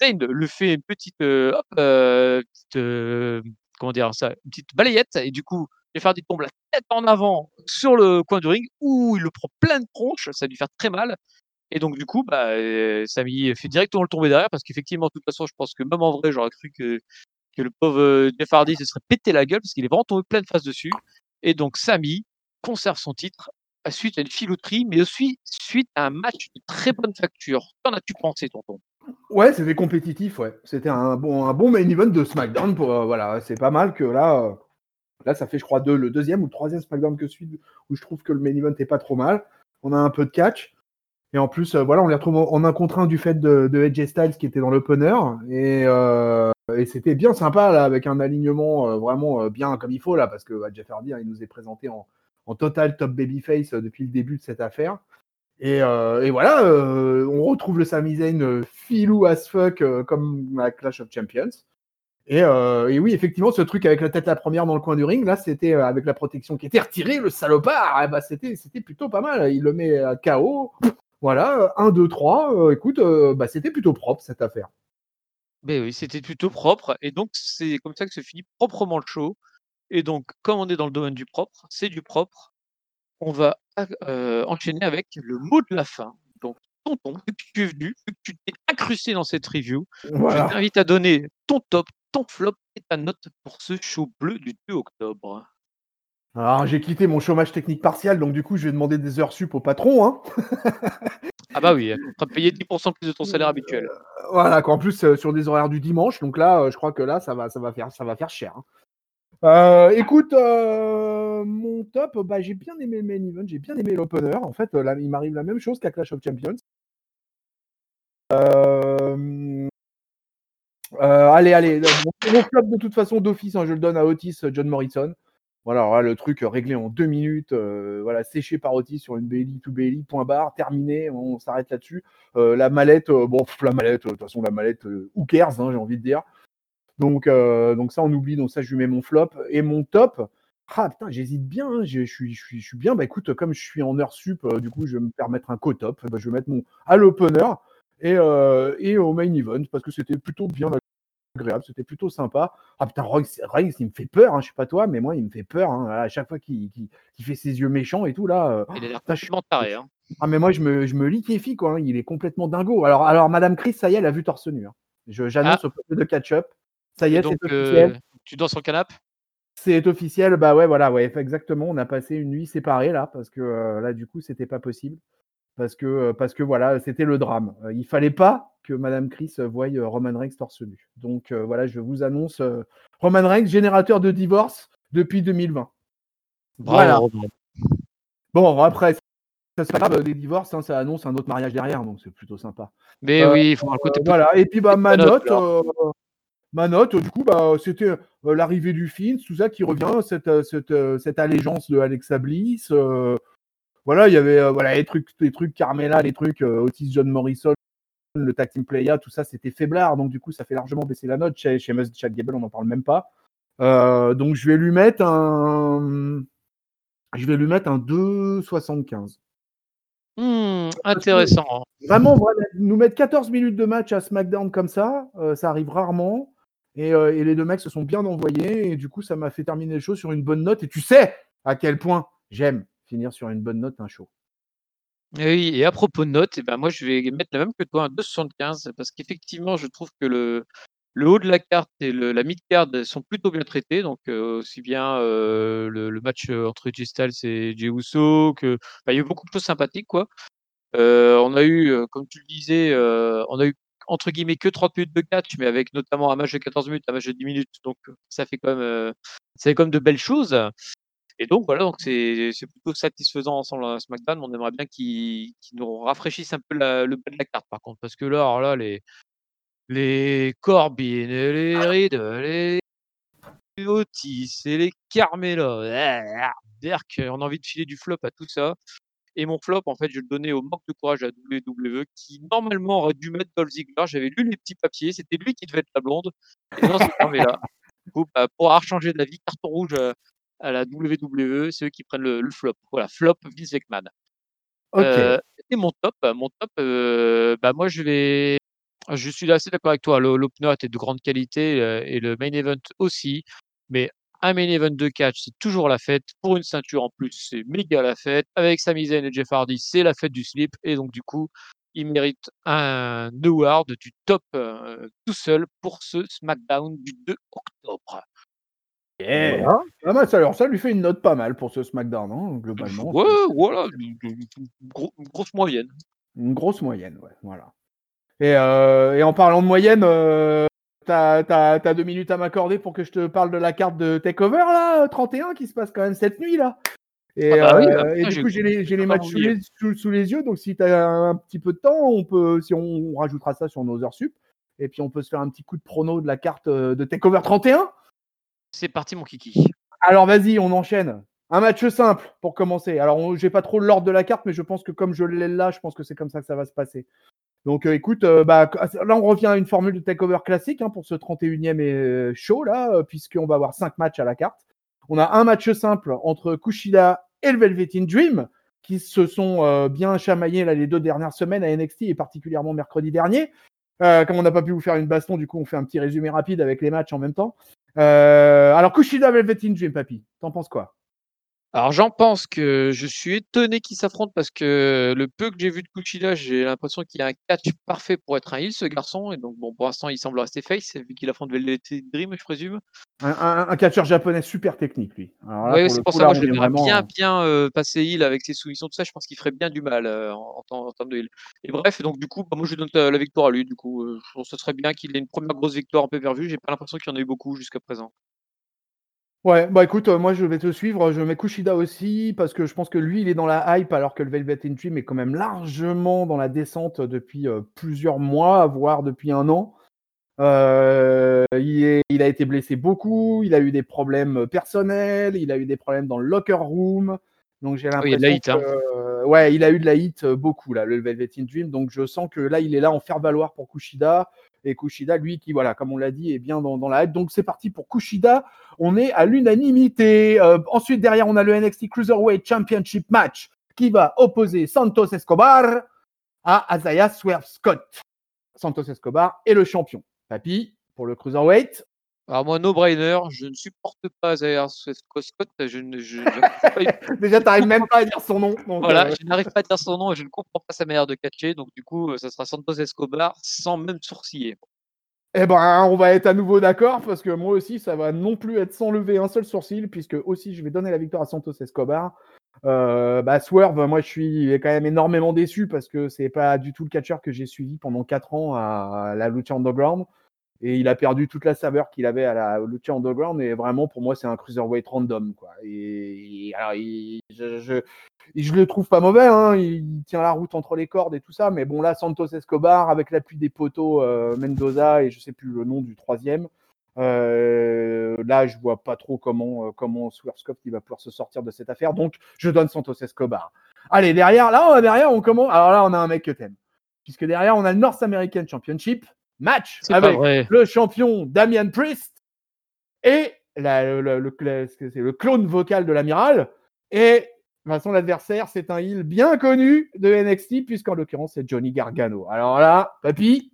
Zayn le fait une petite, euh, hop, euh, petite, euh, comment dire ça, une petite balayette, et du coup, Jeff Hardy tombe la tête en avant sur le coin du ring, où il le prend plein de tronches, ça lui faire très mal. Et donc, du coup, bah, euh, fait directement le tomber derrière, parce qu'effectivement, de toute façon, je pense que même en vrai, j'aurais cru que, que le pauvre euh, Jeff Hardy se serait pété la gueule, parce qu'il est vraiment tombé plein de face dessus. Et donc, Sami conserve son titre suite à une filouterie, mais aussi suite à un match de très bonne facture. Qu'en as-tu pensé, tonton? Ouais, c'était compétitif, ouais. C'était un bon, un bon main event de SmackDown. Pour, euh, voilà, c'est pas mal que là, euh, là, ça fait, je crois, le deuxième ou le troisième SmackDown que suit où je trouve que le main event est pas trop mal. On a un peu de catch. Et en plus, euh, voilà, on les retrouve en un contre un du fait de, de AJ Styles qui était dans l'opener. Et, et c'était bien sympa, là, avec un alignement vraiment bien comme il faut, là, parce que bah, Jeff Hardy, hein, il nous est présenté en, en total top babyface depuis le début de cette affaire. Et, euh, et voilà, euh, on retrouve le Sami euh, filou as fuck comme à Clash of Champions. Et, oui, effectivement, ce truc avec la tête la première dans le coin du ring, là, c'était avec la protection qui était retirée, le salopard, eh ben, c'était, plutôt pas mal. Il le met à KO. Voilà, 1, 2, 3. écoute, bah, c'était plutôt propre cette affaire. Ben oui, c'était plutôt propre. Et donc, c'est comme ça que se finit proprement le show. Et donc, comme on est dans le domaine du propre, c'est du propre. On va euh, enchaîner avec le mot de la fin. Donc, tonton, vu que tu es venu, vu que tu t'es incrusté dans cette review, je t'invite à donner ton top, ton flop et ta note pour ce show bleu du 2 octobre. Alors, j'ai quitté mon chômage technique partiel, donc du coup, je vais demander des heures sup au patron. Hein. Ah bah oui, tu vas payer 10% plus de ton salaire habituel. Voilà, qu'en plus euh, sur des horaires du dimanche, donc là, euh, je crois que là, ça va, ça va faire, ça va faire cher. hein. Euh, écoute, euh, mon top, bah, j'ai bien aimé le main event, j'ai bien aimé l'opener. En fait, euh, là, il m'arrive la même chose qu'à Clash of Champions. Allez, allez, le- mon, de toute façon d'office, hein, je le donne à Otis John Morrison. Voilà, alors le truc réglé en deux minutes, voilà, séché par Otis sur une belly to belly, point barre, terminé, on s'arrête là-dessus. La mallette, bon, la mallette, de toute façon, la mallette, who cares, hein, j'ai envie de dire. Donc, euh, donc ça, on oublie, donc ça, je lui mets mon flop. Et mon top, ah putain, j'hésite bien, hein, je suis, je, suis, je suis bien. Bah écoute, comme je suis en heure sup, euh, du coup, je vais me permettre un co-top. Bah, je vais mettre mon à l'opener et, euh, et au main event parce que c'était plutôt bien agréable, c'était plutôt sympa. Ah putain, Reigns, il me fait peur, hein, je sais pas toi, mais moi, il me fait peur. hein. À chaque fois qu'il fait ses yeux méchants et tout, là. Il a l'air putain, je suis- complètement taré. Hein. ah, mais moi, je me, je me liquéfie, quoi. Il est complètement dingo. Alors, alors Madame Chris, ça y est, elle a vu torse nu. J'annonce au peuple de catch-up. Ça y est, c'est officiel. tu dors sur le canapé? C'est officiel, bah ouais, voilà, ouais, exactement. On a passé une nuit séparée là, parce que là, du coup, c'était pas possible. Parce que, parce que voilà, c'était le drame. Il fallait pas que Madame Chris voie Roman Reigns torse nu. Donc euh, voilà, je vous annonce euh, Roman Reigns, générateur de divorce depuis 2020. Voilà. Bon, après, ça pas grave, des divorces, hein, ça annonce un autre mariage derrière, donc c'est plutôt sympa. Mais Euh, oui, il faut voir le côté voilà. Et puis bah ma note, ma note, du coup, bah c'était euh, l'arrivée du film, tout ça qui revient, cette, euh, cette, euh, cette allégeance de Alexa Bliss. euh, voilà, il y avait voilà les trucs, les trucs Carmela, les trucs Otis John Morrison, le tag team playa, tout ça, c'était faiblard. Donc du coup, ça fait largement baisser la note. Chez, chez Chad Gable, on n'en parle même pas. donc je vais lui mettre un, je vais lui mettre un 2,75. Mmh, intéressant. Vraiment, nous mettre 14 minutes de match à SmackDown comme ça, ça arrive rarement. Euh, et, les deux mecs se sont bien envoyés. Et du coup, ça m'a fait terminer les show sur une bonne note. Et tu sais à quel point j'aime finir sur une bonne note un show. Oui, et à propos de notes, eh ben moi je vais mettre la même que toi, un 2,75, parce qu'effectivement, je trouve que le, le haut de la carte et le, la mid-card sont plutôt bien traités, donc euh, aussi bien euh, le, match entre Styles et Jey Uso que il y a eu beaucoup de choses sympathiques quoi. on a eu, comme tu le disais, on a eu entre guillemets que 30 minutes de catch, mais avec notamment un match de 14 minutes, un match de 10 minutes, donc ça fait quand même, ça fait de belles choses. Et donc voilà, donc c'est plutôt satisfaisant ensemble à SmackDown. On aimerait bien qu'ils nous rafraîchissent un peu le bas de la carte par contre, parce que là, alors les les Corbin, les ah. Reed, les Otis et les Carmela. Berk, on a envie de filer du flop à tout ça. Et mon flop, en fait, je le donnais au manque de courage à WWE, qui normalement aurait dû mettre Dolph Ziggler. J'avais lu les petits papiers, c'était lui qui devait être la blonde. Et non, c'est Carmela. Pour avoir changé d'avis, carton rouge à, la WWE, c'est eux qui prennent le, flop. Voilà, flop Vince McMahon. Euh, et mon top, mon top, euh, bah moi je vais je suis assez d'accord avec toi. L'opener était de grande qualité euh, et le main event aussi. Mais un main event de catch, c'est toujours la fête. Pour une ceinture en plus, c'est méga la fête. Avec Sami Zayn et Jeff Hardy, c'est la fête du slip. Et donc, du coup, il mérite un award du top euh, tout seul pour ce SmackDown du 2 octobre. Yeah. Ah, ça, ça lui fait une note pas mal pour ce SmackDown, hein, globalement. Ouais, voilà, une, grosse moyenne. Une grosse moyenne, ouais, voilà. Euh, et, en parlant de moyenne, euh, t'as as, deux minutes à m'accorder pour que je te parle de la carte de Takeover là, 31 qui se passe quand même cette nuit là. Et, ah bah euh, bah, du coup, j'ai les, matchs sous les, yeux, donc si tu as un petit peu de temps, on peut, si on, rajoutera ça sur nos heures sup, et puis on peut se faire un petit coup de prono de la carte de Takeover 31. C'est parti, mon kiki. Alors vas-y, on enchaîne. Un match simple pour commencer. Alors, j'ai pas trop l'ordre de la carte, mais je pense que comme je l'ai là, je pense que c'est comme ça que ça va se passer. Donc euh, écoute, euh, bah, là on revient à une formule de takeover classique hein, pour ce 31e euh, show là, puisqu'on va avoir 5 matchs à la carte. On a un match simple entre Kushida et le Velvet in Dream, qui se sont bien chamaillés là, les deux dernières semaines à NXT et particulièrement mercredi dernier. comme on n'a pas pu vous faire une baston, du coup on fait un petit résumé rapide avec les matchs en même temps. alors Kushida Velvet in Dream, papy, t'en penses quoi? Alors j'en pense que je suis étonné qu'ils s'affrontent parce que le peu que j'ai vu de Kuchida, j'ai l'impression qu'il a un catch parfait pour être un heal ce garçon et donc bon pour l'instant il semble rester face vu qu'il affronte Velvet Dream je présume. Un, un, catcheur japonais super technique lui. Oui c'est pour ça que je l'aimerais bien euh, bien euh, passer heal avec ses soumissions tout ça, je pense qu'il ferait bien du mal euh, en, en, termes de heal. Et bref donc du coup bah, moi je donne la, victoire à lui du coup je pense que ce serait bien qu'il ait une première grosse victoire un peu pervue, j'ai pas l'impression qu'il y en a eu beaucoup jusqu'à présent. Ouais, bah écoute, euh, moi je vais te suivre. Je mets Kushida aussi parce que je pense que lui, il est dans la hype alors que le Velvet Dream est quand même largement dans la descente depuis euh, plusieurs mois, voire depuis un an. Euh, il, a été blessé beaucoup, il a eu des problèmes personnels, il a eu des problèmes dans le locker room. Donc j'ai l'impression il hein. ouais, il a eu de la hit beaucoup là, le Velvet in Dream. Donc je sens que là, il est là en faire valoir pour Kushida et Kushida, lui, qui, voilà, comme on l'a dit, est bien dans, la hype. Donc c'est parti pour Kushida. On est à l'unanimité. Euh, ensuite, derrière, on a le NXT Cruiserweight Championship match qui va opposer Santos Escobar à Azaya Swerve Scott. Santos Escobar est le champion. Papy, pour le Cruiserweight. Alors moi, no-brainer, je ne supporte pas Azaya Scott. Je, Déjà, tu n'arrives même pas à dire son nom. voilà, euh. je n'arrive pas à dire son nom et je ne comprends pas sa manière de catcher. Donc du coup, ça sera Santos Escobar sans même sourciller. Eh ben, on va être à nouveau d'accord parce que moi aussi, ça va non plus être sans lever un seul sourcil puisque aussi, je vais donner la victoire à Santos Escobar. Euh, bah, Swerve, moi, je suis quand même énormément déçu parce que c'est pas du tout le catcher que j'ai suivi pendant 4 ans à la Lucha Underground et il a perdu toute la saveur qu'il avait à la Lucha Underground et vraiment pour moi c'est un cruiserweight random quoi et, alors je, je, le trouve pas mauvais hein, il tient la route entre les cordes et tout ça mais bon là Santos Escobar avec l'appui des poteaux euh, Mendoza et je sais plus le nom du troisième euh, là je vois pas trop comment euh, comment il va pouvoir se sortir de cette affaire donc je donne Santos Escobar Allez, derrière, là, on derrière, on commence. Alors là, on a un mec que t'aimes. Puisque derrière, on a le North American Championship match avec le champion Damian Priest et le, le, le, clone vocal de l'amiral. Et son adversaire, c'est un heel bien connu de NXT, puisqu'en l'occurrence, c'est Johnny Gargano. Alors là, papy.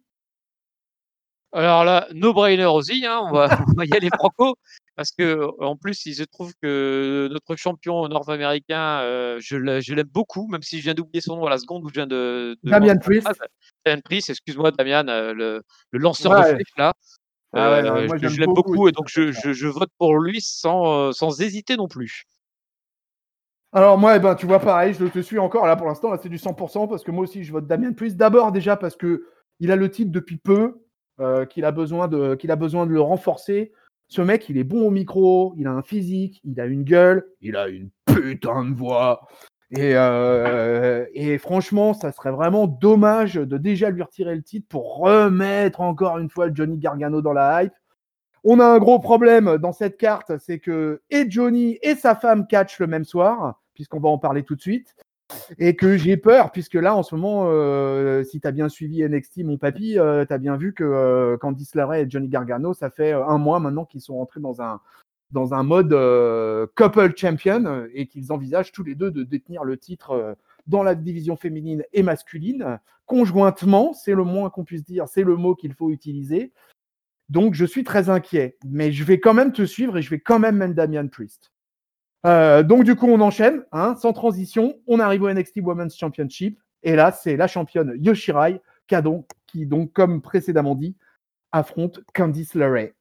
Alors là, no-brainer aussi, hein, on, va, y aller franco, parce que en plus, il se trouve que notre champion nord-américain, euh, je l'aime beaucoup, même si je viens d'oublier son nom à la seconde où je viens de. Damian Priest. Damian Priest, excuse-moi, Damian, euh, le, lanceur de flèche là. Ah euh, je, l'aime beaucoup, et donc je, je, vote pour lui sans, sans hésiter non plus. Alors moi, eh ben, tu vois, pareil, je te suis encore. Là, pour l'instant, c'est du 100% parce que moi aussi, je vote Damien Priest. D'abord, déjà, parce que il a le titre depuis peu, euh, qu'il a, besoin de, qu'il a besoin de le renforcer. Ce mec, il est bon au micro, il a un physique, il a une gueule, il a une putain de voix. Et, euh, et franchement, ça serait vraiment dommage de déjà lui retirer le titre pour remettre encore une fois Johnny Gargano dans la hype. On a un gros problème dans cette carte, c'est que et Johnny et sa femme catchent le même soir, puisqu'on va en parler tout de suite. Et que j'ai peur, puisque là, en ce moment, euh, si tu as bien suivi NXT, mon papy, euh, tu as bien vu que euh, Candice LeRae et Johnny Gargano, ça fait un mois maintenant qu'ils sont rentrés dans un, dans un mode couple champion et qu'ils envisagent tous les deux de détenir le titre dans la division féminine et masculine, conjointement, c'est le moins qu'on puisse dire, c'est le mot qu'il faut utiliser. Donc, je suis très inquiet. Mais je vais quand même te suivre et je vais quand même mettre Damian Priest. Euh, donc, du coup, on enchaîne, hein, sans transition. On arrive au NXT Women's Championship. Et là, c'est la championne Yoshirai qui, donc, comme précédemment dit, affronte Candice LeRae.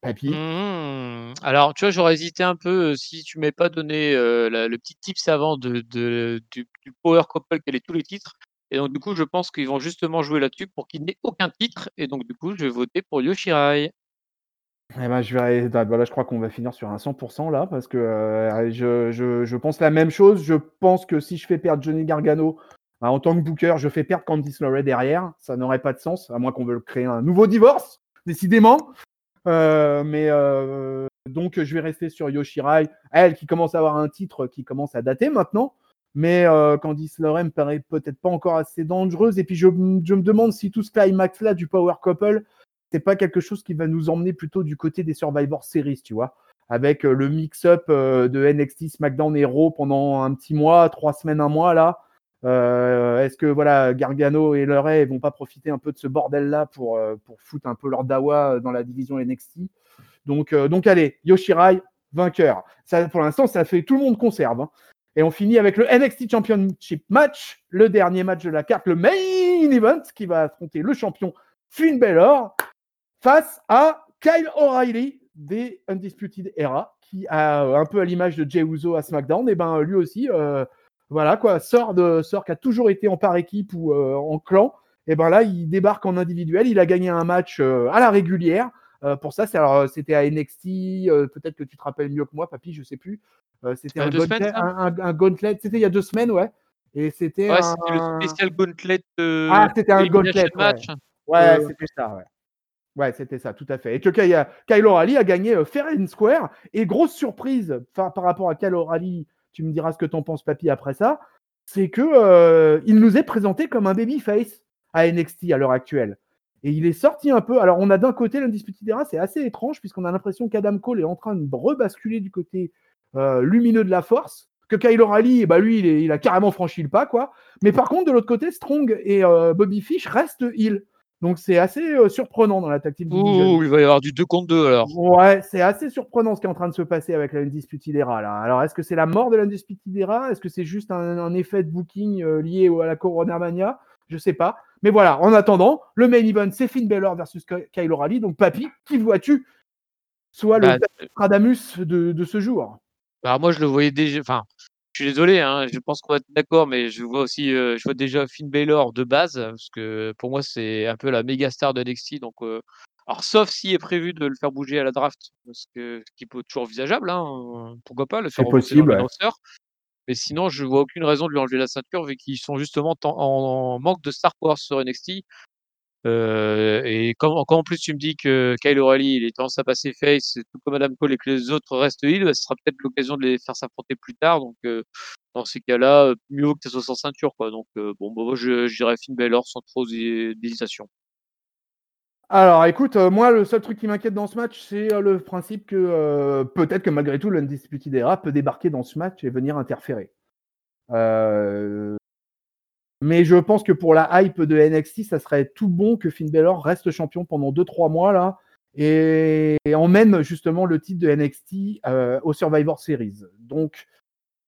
Papy. Mmh. Alors, tu vois, j'aurais hésité un peu euh, si tu m'avais pas donné euh, le petit tips avant de, du, du, Power Couple qu'elle est tous les titres. Et donc, du coup, je pense qu'ils vont justement jouer là-dessus pour qu'il n'ait aucun titre. Et donc, du coup, je vais voter pour Yoshirai. Eh ben, je vais, bah, je crois qu'on va finir sur un 100% là, parce que euh, je, je, je, pense la même chose. Je pense que si je fais perdre Johnny Gargano bah, en tant que booker, je fais perdre Candice LeRae derrière. Ça n'aurait pas de sens, à moins qu'on veuille créer un nouveau divorce, décidément. Euh, mais euh, donc, je vais rester sur Yoshirai, elle qui commence à avoir un titre qui commence à dater maintenant. Mais Candice LeRae me paraît peut-être pas encore assez dangereuse. Et puis je, je me demande si tout ce climax là du Power Couple, c'est pas quelque chose qui va nous emmener plutôt du côté des Survivor Series, tu vois, avec euh, le mix-up euh, de NXT, SmackDown et Raw pendant un petit mois, trois semaines, un mois là. Euh, est-ce que voilà Gargano et LeRae vont pas profiter un peu de ce bordel là pour, pour foutre un peu leur dawa dans la division NXT donc, donc allez, Yoshirai, vainqueur. Ça, pour l'instant, ça fait tout le monde conserve. Hein. Et on finit avec le NXT Championship match, le dernier match de la carte, le main event qui va affronter le champion Finn Balor face à Kyle O'Reilly des Undisputed Era, qui a un peu à l'image de Jey Uso à SmackDown, et ben lui aussi, euh, voilà quoi, sort de sort qui a toujours été en par équipe ou euh, en clan, et ben là il débarque en individuel, il a gagné un match euh, à la régulière. pour ça, c'était à NXT. Peut-être que tu te rappelles mieux que moi, papy, je sais plus. c'était un, gauntlet, C'était il y a deux semaines, ouais. Et c'était ouais, le spécial gauntlet. ah, c'était un gauntlet. Match. Ouais, c'était ça, ouais. Ouais, c'était ça, tout à fait. Et que Kyle O'Reilly a gagné euh, Fair and Square. Et grosse surprise par, rapport à Kyle O'Reilly, tu me diras ce que t'en penses, papy, après ça, c'est que euh, il nous est présenté comme un babyface à NXT à l'heure actuelle. Et il est sorti un peu. Alors, on a d'un côté l'Undisputed Era, c'est assez étrange, puisqu'on a l'impression qu'Adam Cole est en train de rebasculer du côté euh, lumineux de la force. Que Kyle O'Reilly, bah, lui, il, a carrément franchi le pas, quoi. Mais par contre, de l'autre côté, Strong et Bobby Fish restent heal. Donc c'est assez euh, surprenant dans la tactique. Ouh, il va y avoir du 2 contre 2 alors. Ouais, c'est assez surprenant ce qui est en train de se passer avec la Undisputed Era là. Alors est-ce que c'est la mort de la Undisputed Era? Est-ce que c'est juste un, effet de booking euh, lié à la Corona Mania? Je sais pas. Mais voilà, en attendant, le main event c'est Finn Balor versus Kyle O'Reilly. Donc Papy, qui vois-tu soit le bah, de, de ce jour? Bah, Moi je le voyais déjà. Enfin, je suis désolé, hein, je pense qu'on va être d'accord, mais je vois aussi, euh, je vois déjà Finn Balor de base, parce que pour moi c'est un peu la méga star de NXT. Donc, euh, alors sauf s'il est prévu de le faire bouger à la draft, parce que ce qui peut toujours envisageable, hein, pourquoi pas le faire possible, dans le Mais sinon, je vois aucune raison de lui enlever la ceinture vu qu'ils sont justement en, manque de star power sur NXT. Euh, et quand, en plus tu me dis que Kyle O'Reilly il est tendance à passer face, tout comme Adam Cole et que les autres restent heal, bah, ce sera peut-être l'occasion de les faire s'affronter plus tard. Donc euh, dans ces cas-là, mieux vaut que ça soit sans ceinture. Quoi. Donc euh, bon, bah, moi je, je dirais Finn Balor sans trop d'hésitation. Alors écoute, euh, moi le seul truc qui m'inquiète dans ce match, c'est euh, le principe que euh, peut-être que malgré tout, l'Undisputed Era peut débarquer dans ce match et venir interférer. Euh, mais je pense que pour la hype de NXT, ça serait tout bon que Finn Balor reste champion pendant 2-3 mois là et, et emmène justement le titre de NXT euh, au Survivor Series. Donc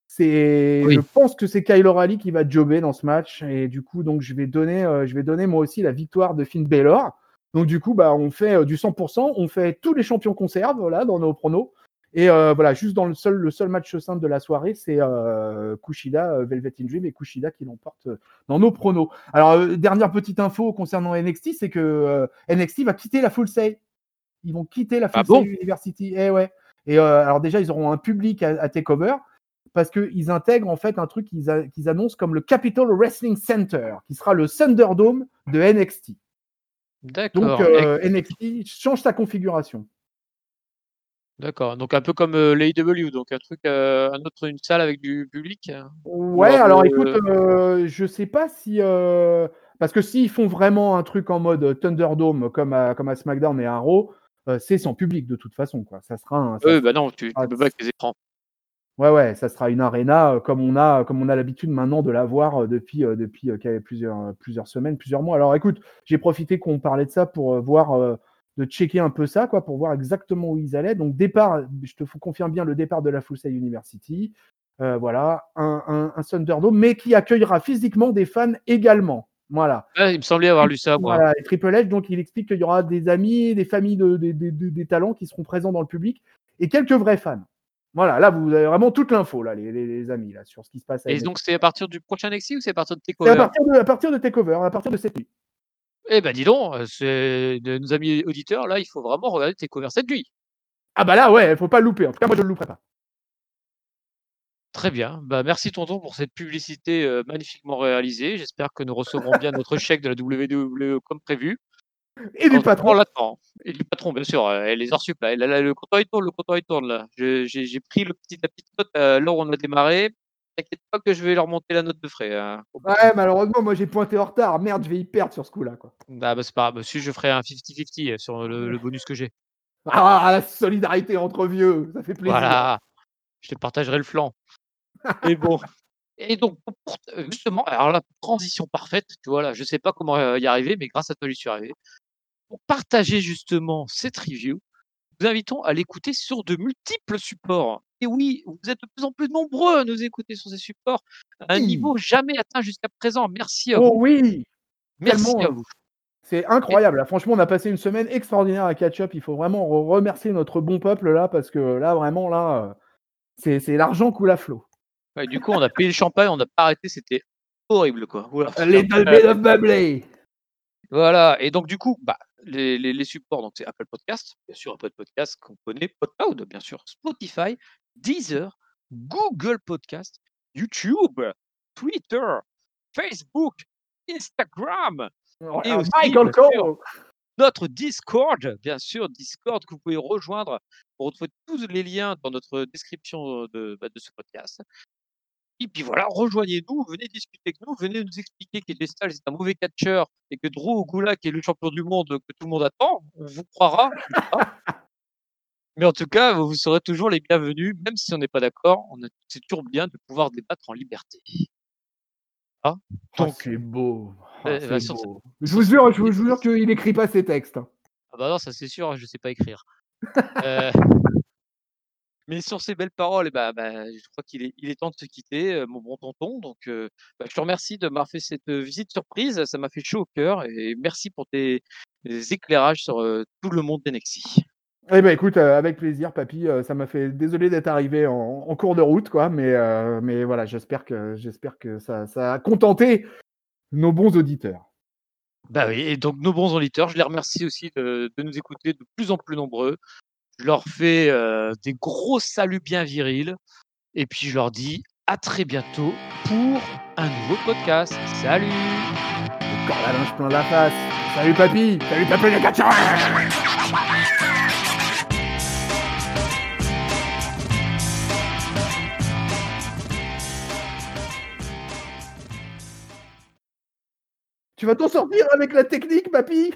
c'est, Oui. je pense que c'est Kyle O'Reilly qui va jobber dans ce match et du coup donc je vais donner, euh, je vais donner moi aussi la victoire de Finn Balor. Donc du coup bah on fait euh, du 100%, on fait tous les champions conserves là dans nos pronos. Et euh, voilà, juste dans le seul, le seul match simple de la soirée, c'est euh, Kushida, euh, Velvet in Dream et Kushida qui l'emporte dans nos pronos. Alors, dernière petite info concernant NXT, c'est que NXT va quitter la Full Sail. Ils vont quitter la Full Ah bon Sail University. Eh ouais. Et alors déjà, ils auront un public à, à Takeover parce qu'ils intègrent en fait un truc qu'ils annoncent comme le Capital Wrestling Center, qui sera le Thunderdome de NXT. D'accord. Donc euh, NXT change sa configuration. D'accord. Donc un peu comme euh, l'AEW, donc un truc, euh, un autre, une salle avec du public. hein. Ouais, Ou, alors euh, écoute, euh, je sais pas si. euh, Parce que s'ils font vraiment un truc en mode Thunderdome comme à, comme à SmackDown et à Raw, euh, c'est sans public de toute façon. Quoi. Ça sera un, ça sera- bah non, tu, tu Ah, peux pas avec les écrans. Ouais, ouais, ça sera une arena euh, comme on a, comme on a l'habitude maintenant de l'avoir euh, depuis, euh, euh, plusieurs, euh, plusieurs semaines, plusieurs mois. Alors écoute, j'ai profité qu'on parlait de ça pour euh, voir, euh, de checker un peu ça, quoi, pour voir exactement où ils allaient. Donc départ, je te confirme bien le départ de la Full Sail University. Euh, voilà, un, un, un Thunderdome, mais qui accueillera physiquement des fans également. Voilà. Il me semblait avoir lu ça, moi. Voilà, et Triple H, donc il explique qu'il y aura des amis, des familles, de, des- talents qui seront présents dans le public et quelques vrais fans. Voilà, là vous avez vraiment toute l'info, là, les, les- les amis, là, sur ce qui se passe. à Et NXT. donc c'est à partir du prochain NXT ou c'est à partir de C'est à Takeover partir de, à partir de Takeover, à partir de cette nuit. Eh ben dis donc, euh, de nos amis auditeurs, là, il faut vraiment regarder Takeover cette nuit. Ah bah là, ouais, faut pas le louper. En tout cas, moi je le louperai pas. Très bien. Bah, merci tonton pour cette publicité euh, magnifiquement réalisée. J'espère que nous recevrons bien notre chèque de la WWE comme prévu. Et du patron. L'attend. Et du patron, bien sûr. euh, Et les heures sup, là. Le comptoir, il tourne, le comptoir, il tourne, J'ai pris le petit, la petite note euh, là où on a démarré. T'inquiète pas que je vais leur monter la note de frais. hein. Ouais, malheureusement, moi j'ai pointé en retard. Merde, je vais y perdre sur ce coup-là, quoi. Ah, bah, c'est pas grave. Si je ferai un 50-50 sur le, le bonus que j'ai. Ah, la solidarité entre vieux, ça fait plaisir. Voilà. Je te partagerai le flanc. Et bon. Et donc, pour- euh, justement, alors là, transition parfaite, tu vois, là, je sais pas comment euh, y arriver, mais grâce à toi, j'y suis arrivé. Pour partager justement cette review, nous invitons à l'écouter sur de multiples supports. Et oui, vous êtes de plus en plus nombreux à nous écouter sur ces supports, à un Oui. niveau jamais atteint jusqu'à présent. Merci à Oh vous. oui, Merci tellement, à vous. c'est incroyable. là. Franchement, on a passé une semaine extraordinaire à catch-up. Il faut vraiment re- remercier notre bon peuple là, parce que là, vraiment, là, euh, c'est c'est l'argent coule à flot. Ouais, du coup, on a payé le champagne, on n'a pas arrêté, c'était horrible, quoi. Voilà. Les Euh, Bit of Bubbly. Voilà, et donc du coup, bah, les, les, les supports, donc c'est Apple Podcast, bien sûr Apple Podcast qu'on connaît, PodCloud, bien sûr, Spotify, Deezer, Google Podcast, YouTube, Twitter, Facebook, Instagram, Oh, Et ah, aussi, Michael Cole. notre Discord, bien sûr, Discord que vous pouvez rejoindre pour retrouver tous les liens dans notre description de, bah, de ce podcast. Et puis voilà, rejoignez-nous, venez discuter avec nous, venez nous expliquer qu'Edge Styles est un mauvais catcheur et que Drew Gulak est le champion du monde que tout le monde attend. On vous croira. Mais en tout cas, vous serez toujours les bienvenus, même si on n'est pas d'accord. on a- C'est toujours bien de pouvoir débattre en liberté. Ah, Oh, donc, c'est beau. Oh, Euh, c'est bah, sur- beau. Je vous jure, je vous jure qu'il écrit pas ses textes. hein. Ah bah non, ça c'est sûr, je sais pas écrire. Euh, Mais sur ces belles paroles, eh bah, bah, je crois qu'il est, il est temps de se quitter, euh, mon bon tonton. Donc, euh, bah, je te remercie de m'avoir fait cette visite surprise. Ça m'a fait chaud au cœur et merci pour tes, tes éclairages sur tout le monde d'Enexi. Eh ben écoute, euh, avec plaisir, papy. euh, ça m'a fait désolé d'être arrivé en, en cours de route, quoi. Mais, euh, mais voilà, j'espère que j'espère que ça, ça a contenté nos bons auditeurs. Bah oui, et donc nos bons auditeurs, je les remercie aussi de, de nous écouter de plus en plus nombreux. Je leur fais des gros saluts bien virils. Et puis je leur dis à très bientôt pour un nouveau podcast. Salut Encore la linge plein la face. Salut papy Salut papy les Tu vas t'en sortir avec la technique, papy